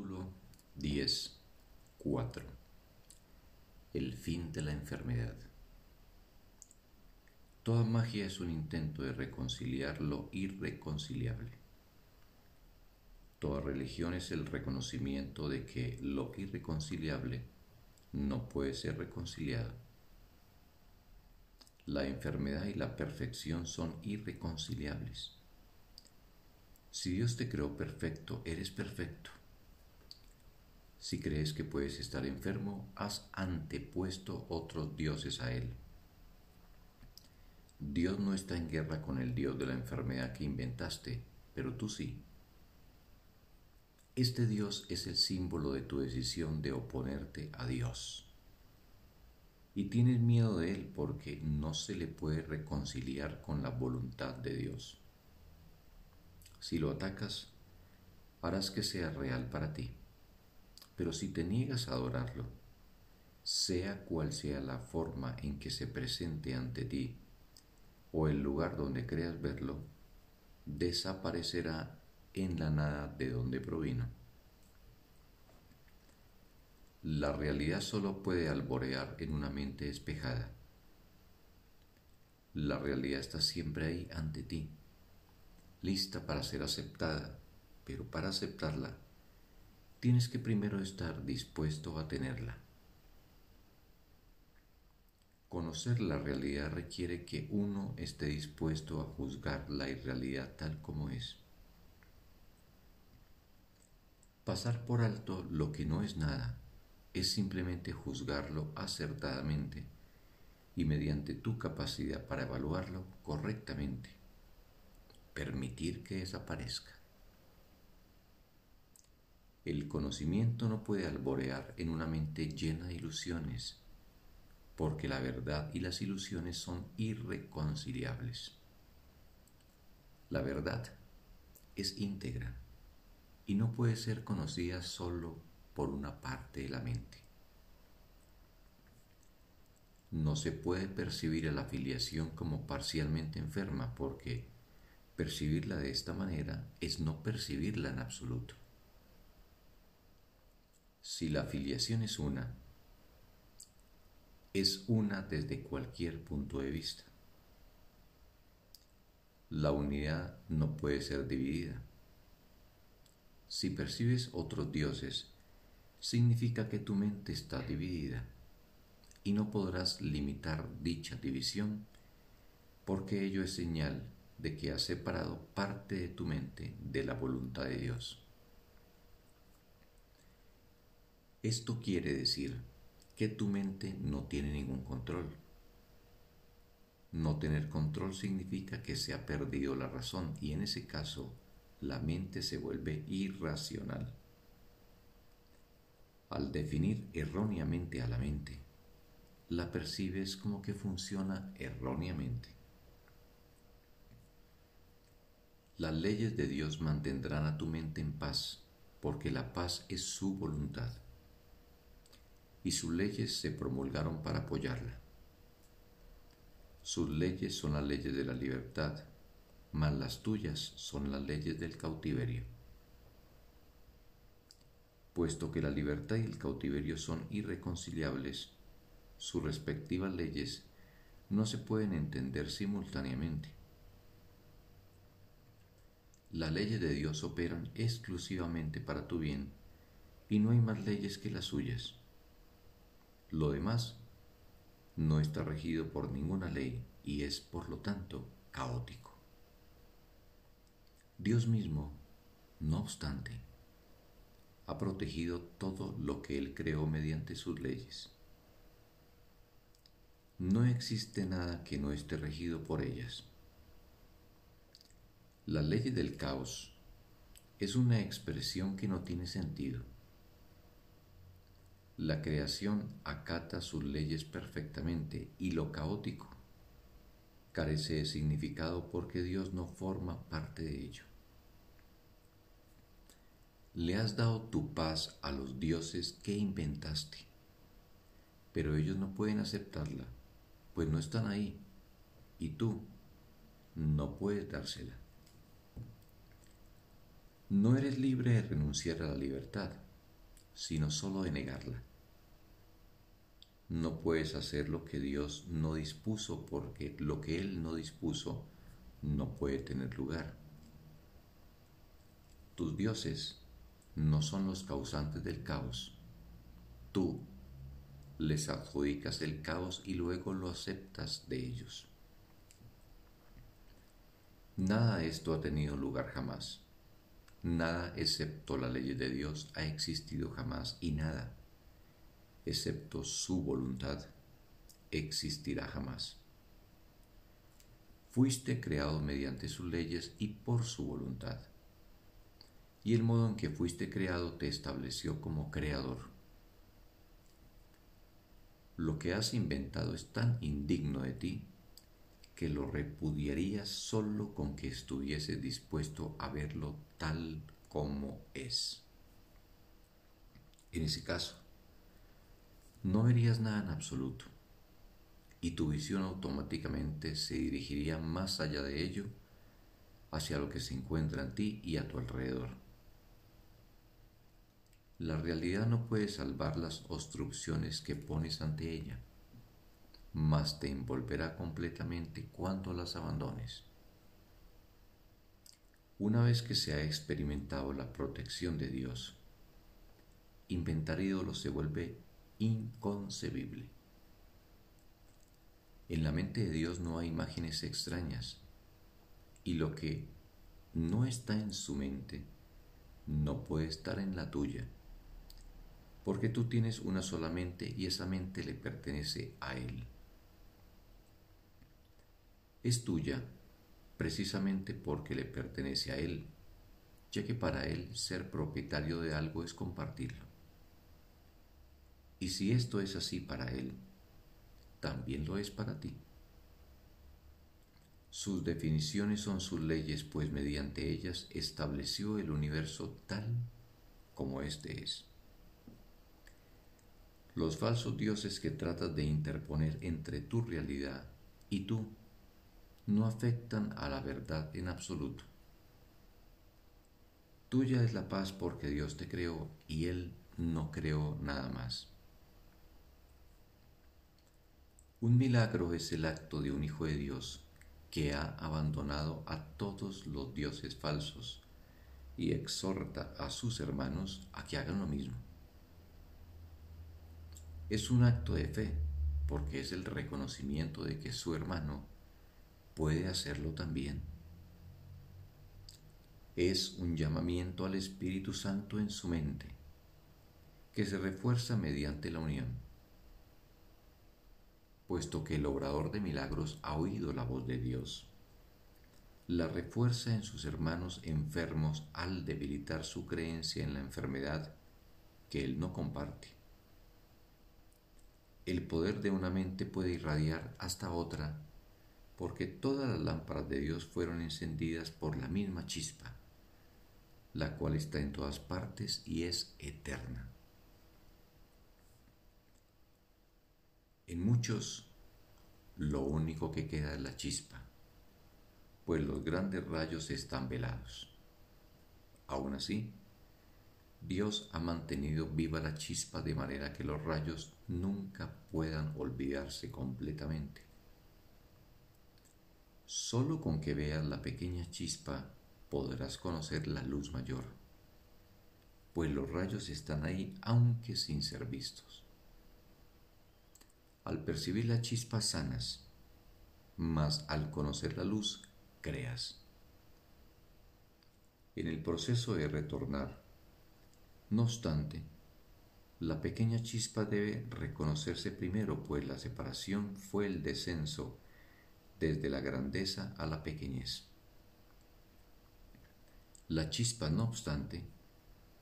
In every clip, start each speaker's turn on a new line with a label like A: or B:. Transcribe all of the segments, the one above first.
A: Capítulo 10. 4. El fin de la enfermedad. Toda magia es un intento de reconciliar lo irreconciliable. Toda religión es el reconocimiento de que lo irreconciliable no puede ser reconciliado. La enfermedad y la perfección son irreconciliables. Si Dios te creó perfecto, eres perfecto. Si crees que puedes estar enfermo, has antepuesto otros dioses a Él. Dios no está en guerra con el Dios de la enfermedad que inventaste, pero tú sí. Este Dios es el símbolo de tu decisión de oponerte a Dios. Y tienes miedo de Él porque no se le puede reconciliar con la voluntad de Dios. Si lo atacas, harás que sea real para ti. Pero si te niegas a adorarlo, sea cual sea la forma en que se presente ante ti o el lugar donde creas verlo, desaparecerá en la nada de donde provino. La realidad solo puede alborear en una mente despejada. La realidad está siempre ahí ante ti, lista para ser aceptada, pero para aceptarla tienes que primero estar dispuesto a tenerla. Conocer la realidad requiere que uno esté dispuesto a juzgar la irrealidad tal como es. Pasar por alto lo que no es nada es simplemente juzgarlo acertadamente y mediante tu capacidad para evaluarlo correctamente, permitir que desaparezca. El conocimiento no puede alborear en una mente llena de ilusiones, porque la verdad y las ilusiones son irreconciliables. La verdad es íntegra y no puede ser conocida solo por una parte de la mente. No se puede percibir a la afiliación como parcialmente enferma porque percibirla de esta manera es no percibirla en absoluto. Si la filiación es una, es una desde cualquier punto de vista. La unidad no puede ser dividida. Si percibes otros dioses, significa que tu mente está dividida y no podrás limitar dicha división porque ello es señal de que has separado parte de tu mente de la voluntad de Dios. Esto quiere decir que tu mente no tiene ningún control. No tener control significa que se ha perdido la razón y en ese caso la mente se vuelve irracional. Al definir erróneamente a la mente, la percibes como que funciona erróneamente. Las leyes de Dios mantendrán a tu mente en paz, porque la paz es su voluntad y sus leyes se promulgaron para apoyarla. Sus leyes son las leyes de la libertad, mas las tuyas son las leyes del cautiverio. Puesto que la libertad y el cautiverio son irreconciliables, sus respectivas leyes no se pueden entender simultáneamente. Las leyes de Dios operan exclusivamente para tu bien y no hay más leyes que las suyas. Lo demás no está regido por ninguna ley y es, por lo tanto, caótico. Dios mismo, no obstante, ha protegido todo lo que Él creó mediante sus leyes. No existe nada que no esté regido por ellas. La ley del caos es una expresión que no tiene sentido la creación acata sus leyes perfectamente y lo caótico carece de significado porque Dios no forma parte de ello. Le has dado tu paz a los dioses que inventaste, pero ellos no pueden aceptarla, pues no están ahí, y tú no puedes dársela. No eres libre de renunciar a la libertad sino solo de negarla. No puedes hacer lo que Dios no dispuso porque lo que Él no dispuso no puede tener lugar. Tus dioses no son los causantes del caos. Tú les adjudicas el caos y luego lo aceptas de ellos. Nada de esto ha tenido lugar jamás. Nada excepto la ley de Dios ha existido jamás y nada, excepto su voluntad, existirá jamás. Fuiste creado mediante sus leyes y por su voluntad. Y el modo en que fuiste creado te estableció como creador. Lo que has inventado es tan indigno de ti que lo repudiarías solo con que estuvieses dispuesto a verlo tal como es. En ese caso, no verías nada en absoluto y tu visión automáticamente se dirigiría más allá de ello hacia lo que se encuentra en ti y a tu alrededor. La realidad no puede salvar las obstrucciones que pones ante ella mas te envolverá completamente cuando las abandones. Una vez que se ha experimentado la protección de Dios, inventar ídolos se vuelve inconcebible. En la mente de Dios no hay imágenes extrañas y lo que no está en su mente no puede estar en la tuya, porque tú tienes una sola mente y esa mente le pertenece a Él es tuya precisamente porque le pertenece a Él, ya que para Él ser propietario de algo es compartirlo. Y si esto es así para Él, también lo es para ti. Sus definiciones son sus leyes, pues mediante ellas estableció el universo tal como éste es. Los falsos dioses que tratas de interponer entre tu realidad y tú no afectan a la verdad en absoluto. Tuya es la paz porque Dios te creó y Él no creó nada más. Un milagro es el acto de un hijo de Dios que ha abandonado a todos los dioses falsos y exhorta a sus hermanos a que hagan lo mismo. Es un acto de fe porque es el reconocimiento de que su hermano puede hacerlo también. Es un llamamiento al Espíritu Santo en su mente, que se refuerza mediante la unión, puesto que el obrador de milagros ha oído la voz de Dios. La refuerza en sus hermanos enfermos al debilitar su creencia en la enfermedad que él no comparte. El poder de una mente puede irradiar hasta otra porque todas las lámparas de Dios fueron encendidas por la misma chispa, la cual está en todas partes y es eterna. En muchos, lo único que queda es la chispa, pues los grandes rayos están velados. Aún así, Dios ha mantenido viva la chispa de manera que los rayos nunca puedan olvidarse completamente. Solo con que veas la pequeña chispa podrás conocer la luz mayor, pues los rayos están ahí aunque sin ser vistos. Al percibir la chispa sanas, mas al conocer la luz creas. En el proceso de retornar, no obstante, la pequeña chispa debe reconocerse primero, pues la separación fue el descenso desde la grandeza a la pequeñez. La chispa, no obstante,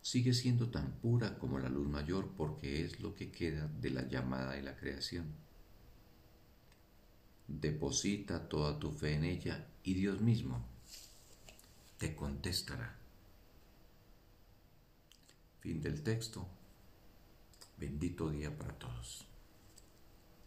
A: sigue siendo tan pura como la luz mayor porque es lo que queda de la llamada de la creación. Deposita toda tu fe en ella y Dios mismo te contestará. Fin del texto. Bendito día para todos.